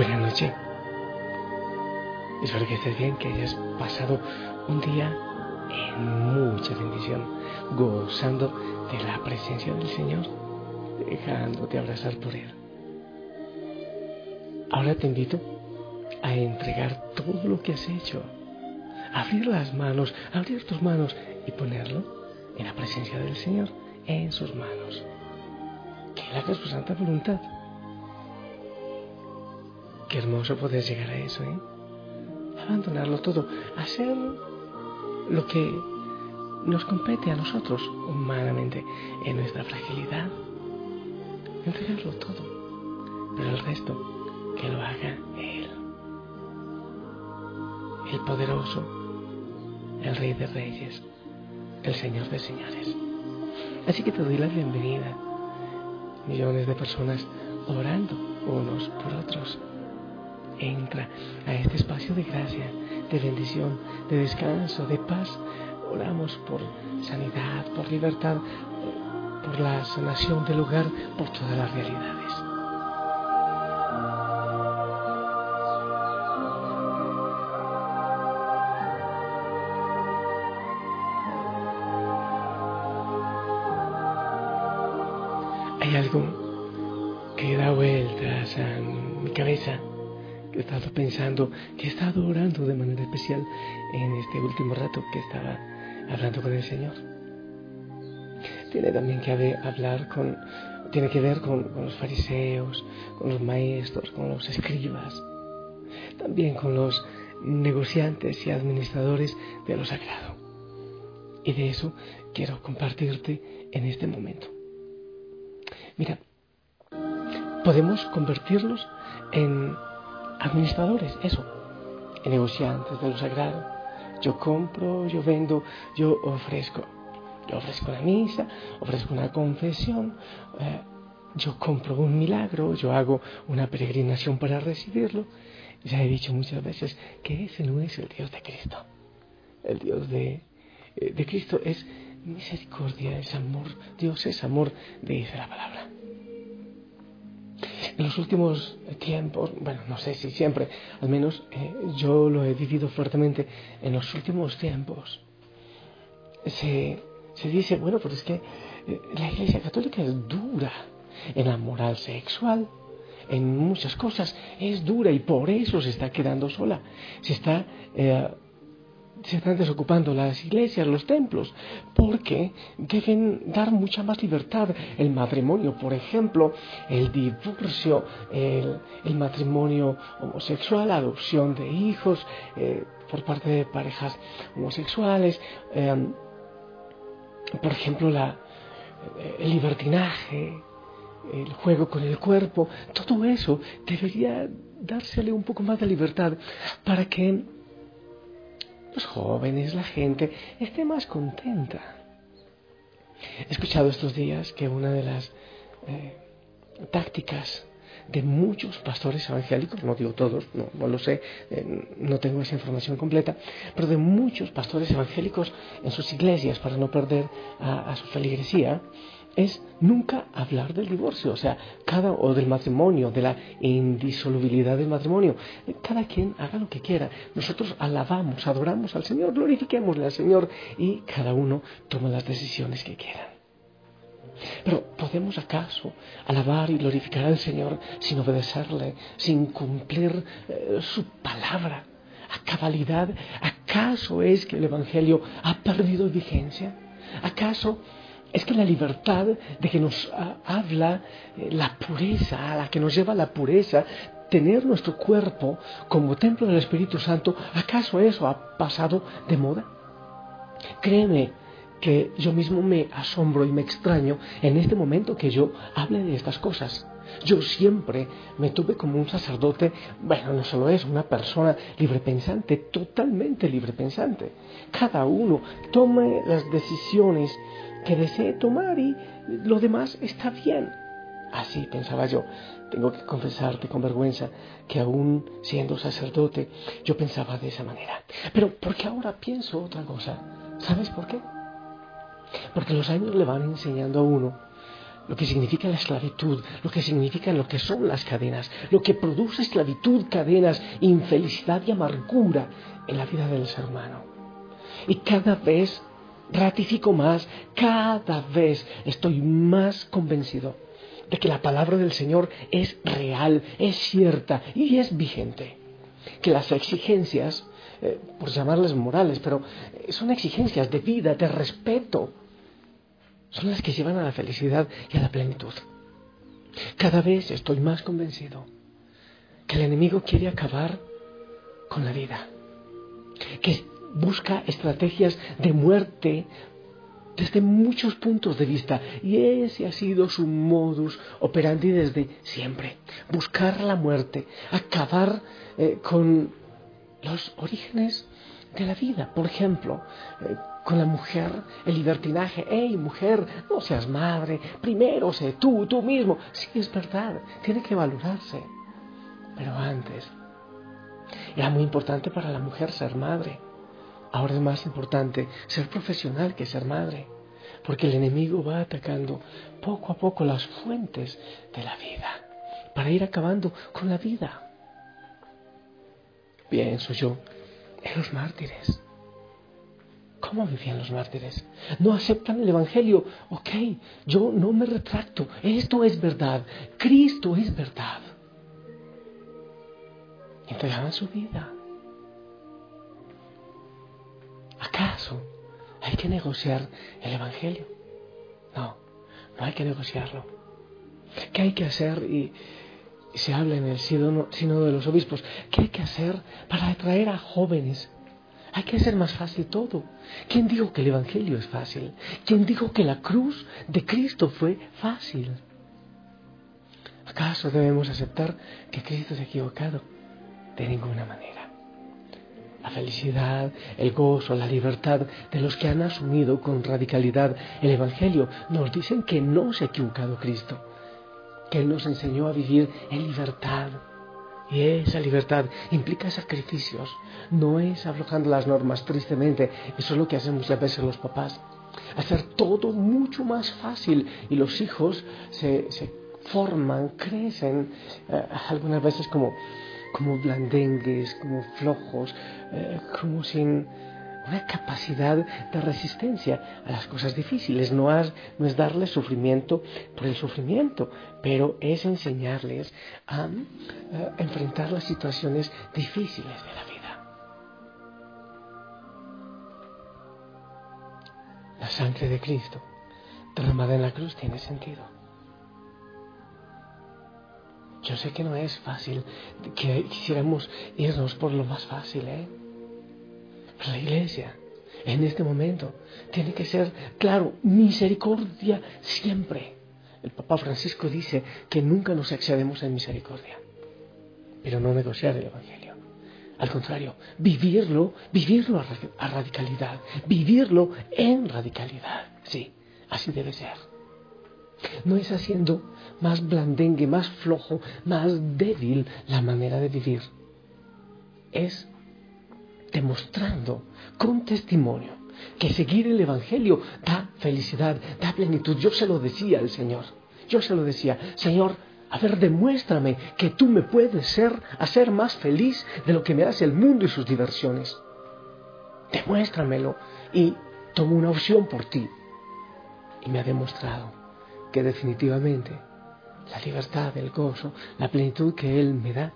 noche. Espero que estés bien, que hayas pasado un día en mucha bendición, gozando de la presencia del Señor, dejándote abrazar por Él. Ahora te invito a entregar todo lo que has hecho, abrir las manos, abrir tus manos y ponerlo en la presencia del Señor, en sus manos. Que Él haga su santa voluntad. Qué hermoso poder llegar a eso, ¿eh? Abandonarlo todo, hacer lo que nos compete a nosotros humanamente en nuestra fragilidad. Entregarlo todo, pero el resto que lo haga Él. El poderoso, el Rey de Reyes, el Señor de Señores. Así que te doy la bienvenida. Millones de personas orando unos por otros. Entra a este espacio de gracia, de bendición, de descanso, de paz. Oramos por sanidad, por libertad, por la sanación del hogar, por todas las realidades. Que estaba hablando con el Señor. Tiene también que hablar con, tiene que ver con, los fariseos, con los maestros, con los escribas, también con los negociantes y administradores de lo sagrado. Y de eso quiero compartirte en este momento. Mira, podemos convertirnos en administradores, eso, negociantes de lo sagrado. Yo compro, yo vendo, yo ofrezco. Yo ofrezco la misa, ofrezco una confesión, eh, yo compro un milagro, yo hago una peregrinación para recibirlo. Ya he dicho muchas veces que ese no es el Dios de Cristo. El Dios de, eh, de Cristo es misericordia, es amor. Dios es amor, dice la palabra. En los últimos tiempos, bueno, no sé si siempre, al menos eh, yo lo he vivido fuertemente, en los últimos tiempos se, se dice, bueno, pues es que eh, la Iglesia Católica es dura en la moral sexual, en muchas cosas, es dura y por eso se está quedando sola, se está eh, se están desocupando las iglesias, los templos, porque deben dar mucha más libertad. El matrimonio, por ejemplo, el divorcio, el, matrimonio homosexual, la adopción de hijos eh, por parte de parejas homosexuales, em, por ejemplo, la, el libertinaje, el juego con el cuerpo, todo eso debería dársele un poco más de libertad para que los jóvenes, la gente, esté más contenta. He escuchado estos días que una de las eh, tácticas de muchos pastores evangélicos, no digo todos, no, lo sé, eh, no tengo esa información completa, pero de muchos pastores evangélicos en sus iglesias para no perder a su feligresía, es nunca hablar del divorcio, o sea, cada o del matrimonio, de la indisolubilidad del matrimonio. Cada quien haga lo que quiera. Nosotros alabamos, adoramos al Señor, glorifiquémosle al Señor y cada uno toma las decisiones que quiera. Pero ¿podemos acaso alabar y glorificar al Señor sin obedecerle, sin cumplir eh, su palabra a cabalidad? ¿Acaso es que el Evangelio ha perdido vigencia? ¿Acaso es que la libertad de que nos habla eh, la pureza, a la que nos lleva la pureza, tener nuestro cuerpo como templo del Espíritu Santo, ¿acaso eso ha pasado de moda? Créeme que yo mismo me asombro y me extraño en este momento que yo hable de estas cosas. Yo siempre me tuve como un sacerdote, bueno, no solo es una persona librepensante, totalmente librepensante. Cada uno tome las decisiones que desee tomar y lo demás está bien. Así pensaba yo. Tengo que confesarte con vergüenza que aún siendo sacerdote yo pensaba de esa manera. Pero porque ahora pienso otra cosa. ¿Sabes por qué? Porque los años le van enseñando a uno lo que significa la esclavitud, lo que significa lo que son las cadenas, lo que produce esclavitud, cadenas, infelicidad y amargura en la vida del ser humano. Y cada vez ratifico más, cada vez estoy más convencido de que la palabra del Señor es real, es cierta y es vigente. Que las exigencias, eh, por llamarlas morales, pero eh, son exigencias de vida, de respeto, son las que llevan a la felicidad y a la plenitud. Cada vez estoy más convencido que el enemigo quiere acabar con la vida, que busca estrategias de muerte desde muchos puntos de vista y ese ha sido su modus operandi desde siempre. Buscar la muerte, acabar eh, con los orígenes de la vida. Por ejemplo, eh, con la mujer, el libertinaje. ¡Ey, mujer, no seas madre! Primero sé tú, tú mismo. Sí, es verdad, tiene que valorarse. Pero antes, era muy importante para la mujer ser madre. Ahora es más importante ser profesional que ser madre, porque el enemigo va atacando poco a poco las fuentes de la vida para ir acabando con la vida. Pienso yo en los mártires. ¿Cómo vivían los mártires? No aceptan el Evangelio. Ok, yo no me retracto. Esto es verdad. Cristo es verdad. Entregaban su vida. ¿Acaso hay que negociar el Evangelio? No, no hay que negociarlo. ¿Qué hay que hacer? Y, se habla en el sínodo de los obispos. ¿Qué hay que hacer para atraer a jóvenes? Hay que hacer más fácil todo. ¿Quién dijo que el Evangelio es fácil? ¿Quién dijo que la cruz de Cristo fue fácil? ¿Acaso debemos aceptar que Cristo se ha equivocado? De ninguna manera la felicidad, el gozo, la libertad de los que han asumido con radicalidad el Evangelio. Nos dicen que no se ha equivocado Cristo, que Él nos enseñó a vivir en libertad. Y esa libertad implica sacrificios, no es aflojando las normas, tristemente. Eso es lo que hacen muchas veces los papás. Hacer todo mucho más fácil y los hijos se, forman, crecen, eh, algunas veces como como blandengues, como flojos, eh, como sin una capacidad de resistencia a las cosas difíciles. No, no es darles sufrimiento por el sufrimiento, pero es enseñarles a, eh, enfrentar las situaciones difíciles de la vida. La sangre de Cristo derramada en la cruz tiene sentido. Yo sé que no es fácil, que quisiéramos irnos por lo más fácil, ¿eh? La iglesia, en este momento, tiene que ser, claro, misericordia siempre. El Papa Francisco dice que nunca nos excedemos en misericordia, pero no negociar el Evangelio. Al contrario, vivirlo, vivirlo a radicalidad, vivirlo en radicalidad. Sí, así debe ser. No es haciendo más blandengue, más flojo, más débil la manera de vivir. Es demostrando con testimonio que seguir el Evangelio da felicidad, da plenitud. Yo se lo decía al Señor. Yo se lo decía, Señor, a ver, demuéstrame que tú me puedes ser, hacer más feliz de lo que me hace el mundo y sus diversiones. Demuéstramelo y tomo una opción por ti. Y me ha demostrado que definitivamente la libertad, el gozo, la plenitud que Él me da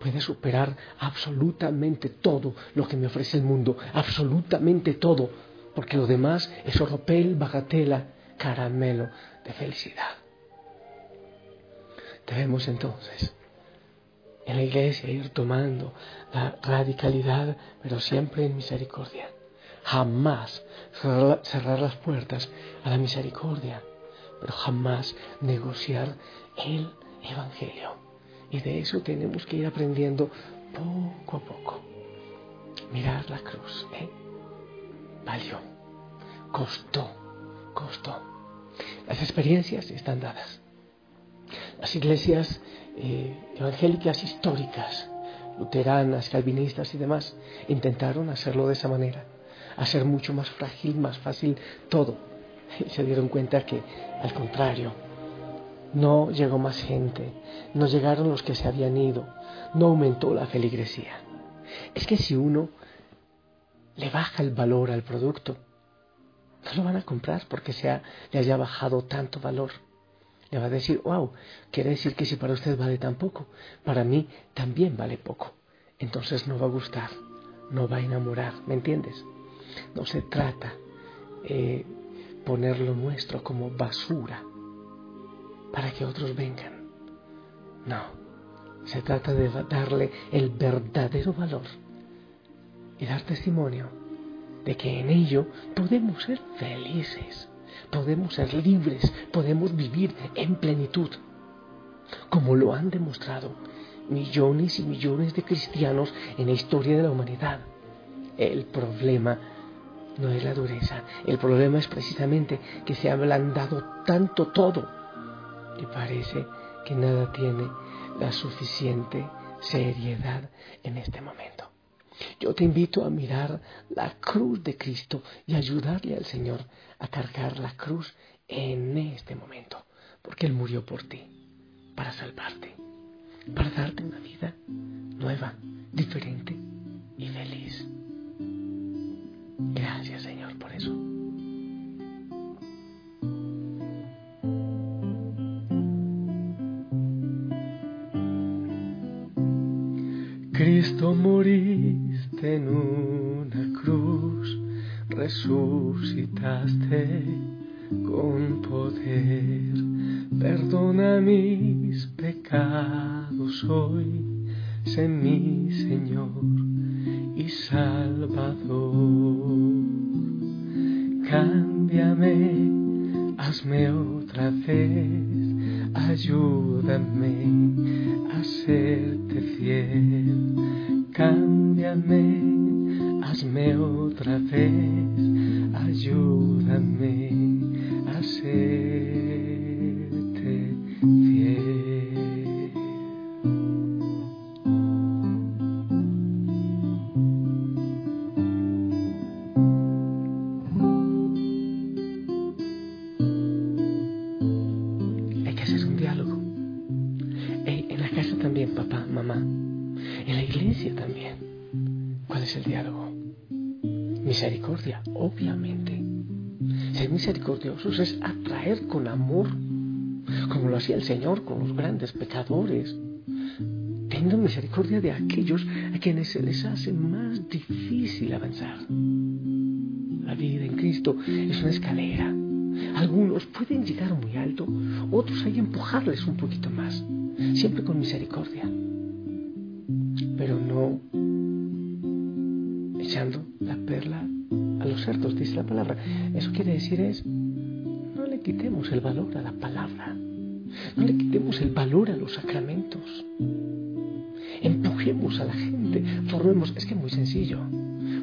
puede superar absolutamente todo lo que me ofrece el mundo, absolutamente todo, porque lo demás es oropel, bagatela, caramelo de felicidad. Debemos entonces en la iglesia ir tomando la radicalidad, pero siempre en misericordia. Jamás cerrar las puertas a la misericordia pero jamás negociar el Evangelio. Y de eso tenemos que ir aprendiendo poco a poco. Mirar la cruz, ¿eh? Valió, costó, costó. Las experiencias están dadas. Las iglesias eh, evangélicas históricas, luteranas, calvinistas y demás, intentaron hacerlo de esa manera, hacer mucho más frágil, más fácil todo y se dieron cuenta que, al contrario, no llegó más gente, no llegaron los que se habían ido, no aumentó la feligresía. Es que si uno le baja el valor al producto, no lo van a comprar porque se le haya bajado tanto valor. Le va a decir, wow, quiere decir que si para usted vale tan poco, para mí también vale poco. Entonces no va a gustar, no va a enamorar, ¿me entiendes? No se trata eh, poner lo nuestro como basura para que otros vengan. No, se trata de darle el verdadero valor y dar testimonio de que en ello podemos ser felices, podemos ser libres, podemos vivir en plenitud, como lo han demostrado millones y millones de cristianos en la historia de la humanidad. El problema no es la dureza, el problema es precisamente que se ha ablandado tanto todo y parece que nada tiene la suficiente seriedad en este momento. Yo te invito a mirar la cruz de Cristo y ayudarle al Señor a cargar la cruz en este momento, porque Él murió por ti, para salvarte, para darte una vida nueva, diferente y feliz. Gracias Señor por eso. Cristo moriste en una cruz, resucitaste con poder. Perdona mis pecados hoy, sé mi Señor y Salvador. Cámbiame, hazme otra vez, ayúdame a serte fiel. Cámbiame, hazme otra vez, ayúdame a serte misericordiosos es atraer con amor, como lo hacía el Señor con los grandes pecadores. Tengan misericordia de aquellos a quienes se les hace más difícil avanzar. La vida en Cristo es una escalera. Algunos pueden llegar muy alto, otros hay que empujarles un poquito más, siempre con misericordia, pero no cerdos, dice la palabra. Eso quiere decir es, no le quitemos el valor a la palabra, no le quitemos el valor a los sacramentos. Empujemos a la gente, formemos, es que muy sencillo.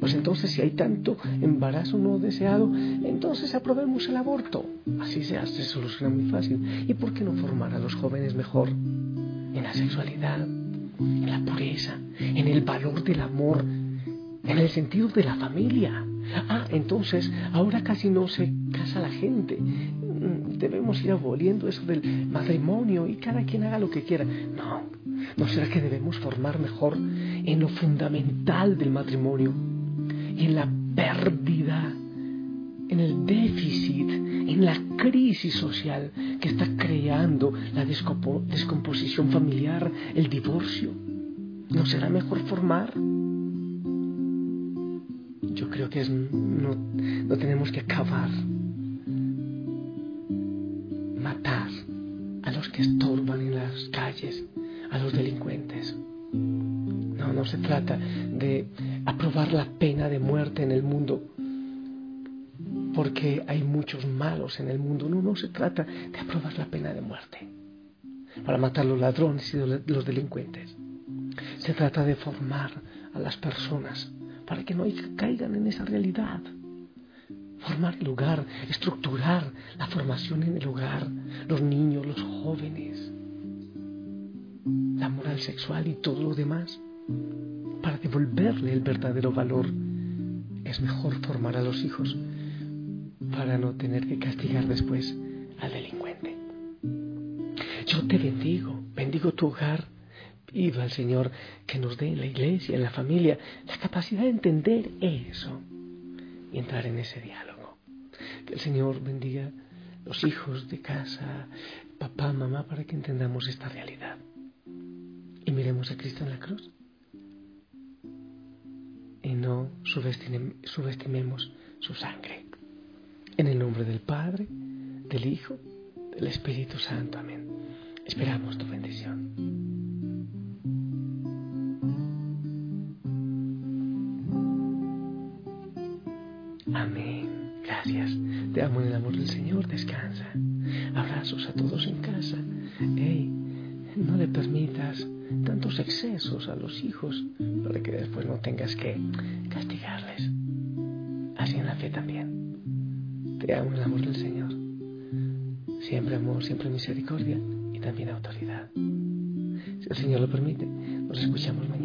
Pues entonces si hay tanto embarazo no deseado, entonces aprobemos el aborto. Así se hace, se soluciona muy fácil. ¿Y por qué no formar a los jóvenes mejor en la sexualidad, en la pureza, en el valor del amor, en el sentido de la familia? Ah, entonces ahora casi no se casa la gente. Debemos ir aboliendo eso del matrimonio y cada quien haga lo que quiera. No, ¿no será que debemos formar mejor en lo fundamental del matrimonio? y en la pérdida, en el déficit, en la crisis social que está creando la descomposición familiar, el divorcio. ¿No será mejor formar? Que no, no tenemos que acabar, matar a los que estorban en las calles, a los delincuentes. No, no se trata de aprobar la pena de muerte en el mundo porque hay muchos malos en el mundo. No, no se trata de aprobar la pena de muerte para matar los ladrones y los delincuentes. Se trata de formar a las personas para que no caigan en esa realidad. Formar el lugar, estructurar la formación en el hogar, los niños, los jóvenes, la moral sexual y todo lo demás para devolverle el verdadero valor. Es mejor formar a los hijos para no tener que castigar después al delincuente. Yo te bendigo, bendigo tu hogar. Viva el Señor que nos dé en la iglesia, en la familia, la capacidad de entender eso y entrar en ese diálogo. Que el Señor bendiga los hijos de casa, papá, mamá, para que entendamos esta realidad. Y miremos a Cristo en la cruz. Y no subestimemos su sangre. En el nombre del Padre, del Hijo, del Espíritu Santo. Amén. Esperamos tu bendición. Amén. Gracias. Te amo en el amor del Señor. Descansa. Abrazos a todos en casa. Hey, no le permitas tantos excesos a los hijos para que después no tengas que castigarles. Así en la fe también. Te amo en el amor del Señor. Siempre amor, siempre misericordia y también autoridad. Si el Señor lo permite, nos escuchamos mañana.